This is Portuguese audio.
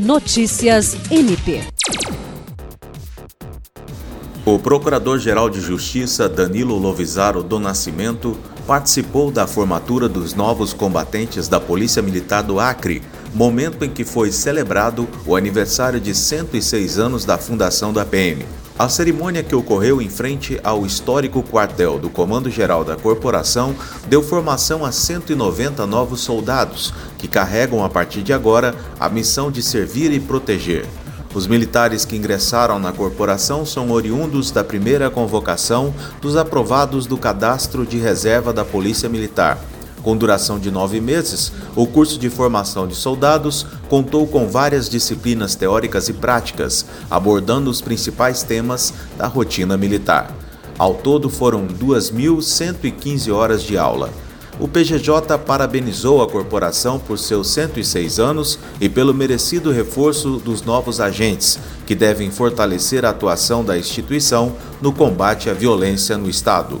Notícias MP. O Procurador-Geral de Justiça Danilo Lovisaro do Nascimento participou da formatura dos novos combatentes da Polícia Militar do Acre, momento em que foi celebrado o aniversário de 106 anos da fundação da PM. A cerimônia que ocorreu em frente ao histórico quartel do Comando Geral da Corporação deu formação a 190 novos soldados, que carregam a partir de agora a missão de servir e proteger. Os militares que ingressaram na corporação são oriundos da primeira convocação dos aprovados do cadastro de reserva da Polícia Militar. Com duração de nove meses, o curso de formação de soldados contou com várias disciplinas teóricas e práticas, abordando os principais temas da rotina militar. Ao todo foram 2.115 horas de aula. O PGJ parabenizou a corporação por seus 106 anos e pelo merecido reforço dos novos agentes, que devem fortalecer a atuação da instituição no combate à violência no Estado.